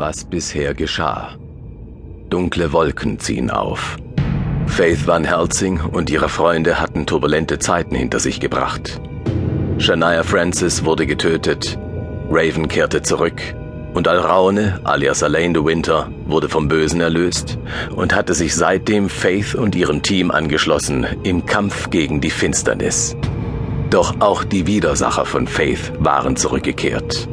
was bisher geschah. Dunkle Wolken ziehen auf. Faith Van Helsing und ihre Freunde hatten turbulente Zeiten hinter sich gebracht. Shania Francis wurde getötet, Raven kehrte zurück und Alraune, alias Alain de Winter, wurde vom Bösen erlöst und hatte sich seitdem Faith und ihrem Team angeschlossen im Kampf gegen die Finsternis. Doch auch die Widersacher von Faith waren zurückgekehrt.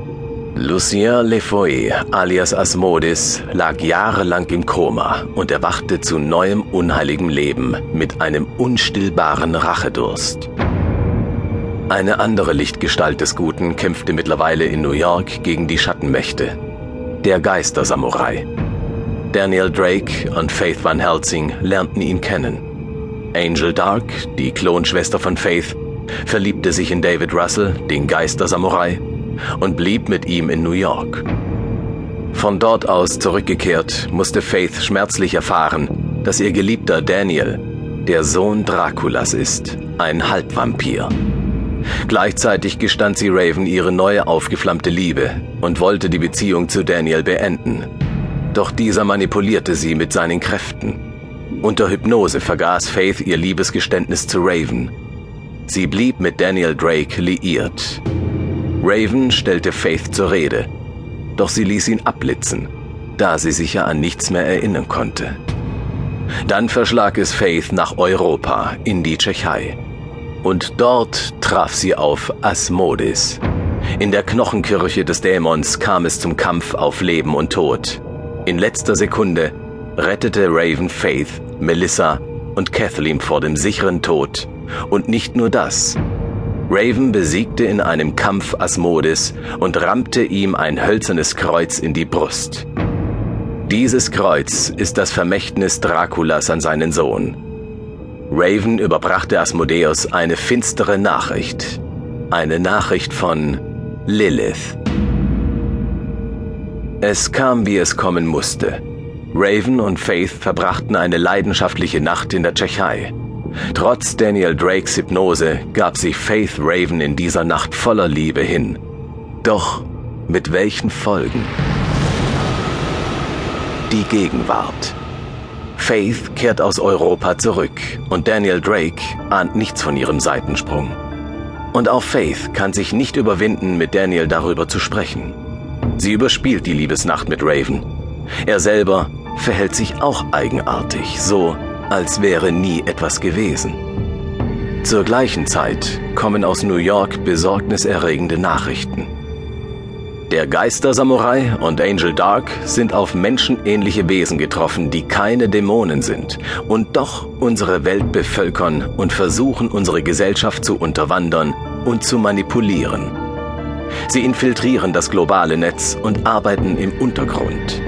Lucien Lefoy, alias Asmodis, lag jahrelang im Koma und erwachte zu neuem unheiligem Leben mit einem unstillbaren Rachedurst. Eine andere Lichtgestalt des Guten kämpfte mittlerweile in New York gegen die Schattenmächte. Der Geister-Samurai. Daniel Drake und Faith Van Helsing lernten ihn kennen. Angel Dark, die Klonschwester von Faith, verliebte sich in David Russell, den Geister-Samurai, und blieb mit ihm in New York. Von dort aus zurückgekehrt, musste Faith schmerzlich erfahren, dass ihr geliebter Daniel der Sohn Draculas ist, ein Halbvampir. Gleichzeitig gestand sie Raven ihre neue aufgeflammte Liebe und wollte die Beziehung zu Daniel beenden. Doch dieser manipulierte sie mit seinen Kräften. Unter Hypnose vergaß Faith ihr Liebesgeständnis zu Raven. Sie blieb mit Daniel Drake liiert. Raven stellte Faith zur Rede, doch sie ließ ihn abblitzen, da sie sich ja an nichts mehr erinnern konnte. Dann verschlag es Faith nach Europa, in die Tschechei. Und dort traf sie auf Asmodis. In der Knochenkirche des Dämons kam es zum Kampf auf Leben und Tod. In letzter Sekunde rettete Raven Faith, Melissa und Kathleen vor dem sicheren Tod. Und nicht nur das. Raven besiegte in einem Kampf Asmodis und rammte ihm ein hölzernes Kreuz in die Brust. Dieses Kreuz ist das Vermächtnis Draculas an seinen Sohn. Raven überbrachte Asmodeus eine finstere Nachricht. Eine Nachricht von Lilith. Es kam, wie es kommen musste. Raven und Faith verbrachten eine leidenschaftliche Nacht in der Tschechei. Trotz Daniel Drakes Hypnose gab sich Faith Raven in dieser Nacht voller Liebe hin. Doch mit welchen Folgen? Die Gegenwart. Faith kehrt aus Europa zurück und Daniel Drake ahnt nichts von ihrem Seitensprung. Und auch Faith kann sich nicht überwinden, mit Daniel darüber zu sprechen. Sie überspielt die Liebesnacht mit Raven. Er selber verhält sich auch eigenartig, so als wäre nie etwas gewesen. Zur gleichen Zeit kommen aus New York besorgniserregende Nachrichten. Der Geister-Samurai und Angel Dark sind auf menschenähnliche Wesen getroffen, die keine Dämonen sind und doch unsere Welt bevölkern und versuchen, unsere Gesellschaft zu unterwandern und zu manipulieren. Sie infiltrieren das globale Netz und arbeiten im Untergrund.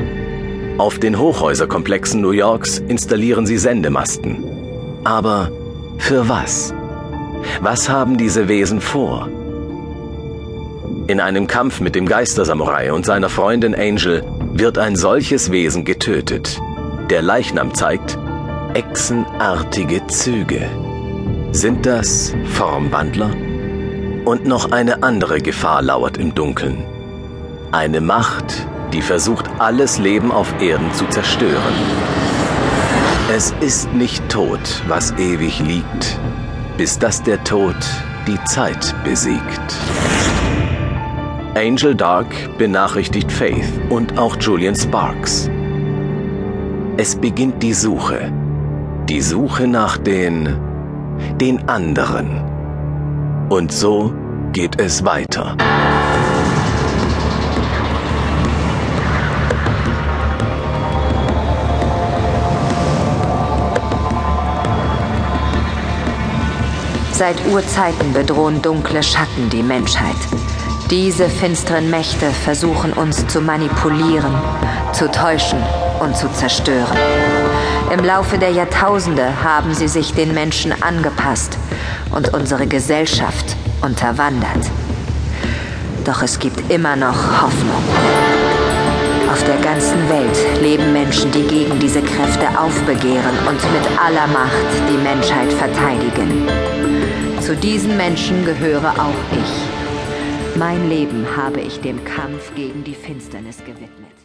Auf den Hochhäuserkomplexen New Yorks installieren sie Sendemasten. Aber für was? Was haben diese Wesen vor? In einem Kampf mit dem Geistersamurai und seiner Freundin Angel wird ein solches Wesen getötet. Der Leichnam zeigt echsenartige Züge. Sind das Formwandler? Und noch eine andere Gefahr lauert im Dunkeln. Eine Macht, die versucht, alles Leben auf Erden zu zerstören. Es ist nicht tot, was ewig liegt, bis dass der Tod die Zeit besiegt. Angel Dark benachrichtigt Faith und auch Julian Sparks. Es beginnt die Suche. Die Suche nach den... den anderen. Und so geht es weiter. Seit Urzeiten bedrohen dunkle Schatten die Menschheit. Diese finsteren Mächte versuchen uns zu manipulieren, zu täuschen und zu zerstören. Im Laufe der Jahrtausende haben sie sich den Menschen angepasst und unsere Gesellschaft unterwandert. Doch es gibt immer noch Hoffnung. Auf der ganzen Welt leben Menschen, die gegen diese Kräfte aufbegehren und mit aller Macht die Menschheit verteidigen. Zu diesen Menschen gehöre auch ich. Mein Leben habe ich dem Kampf gegen die Finsternis gewidmet.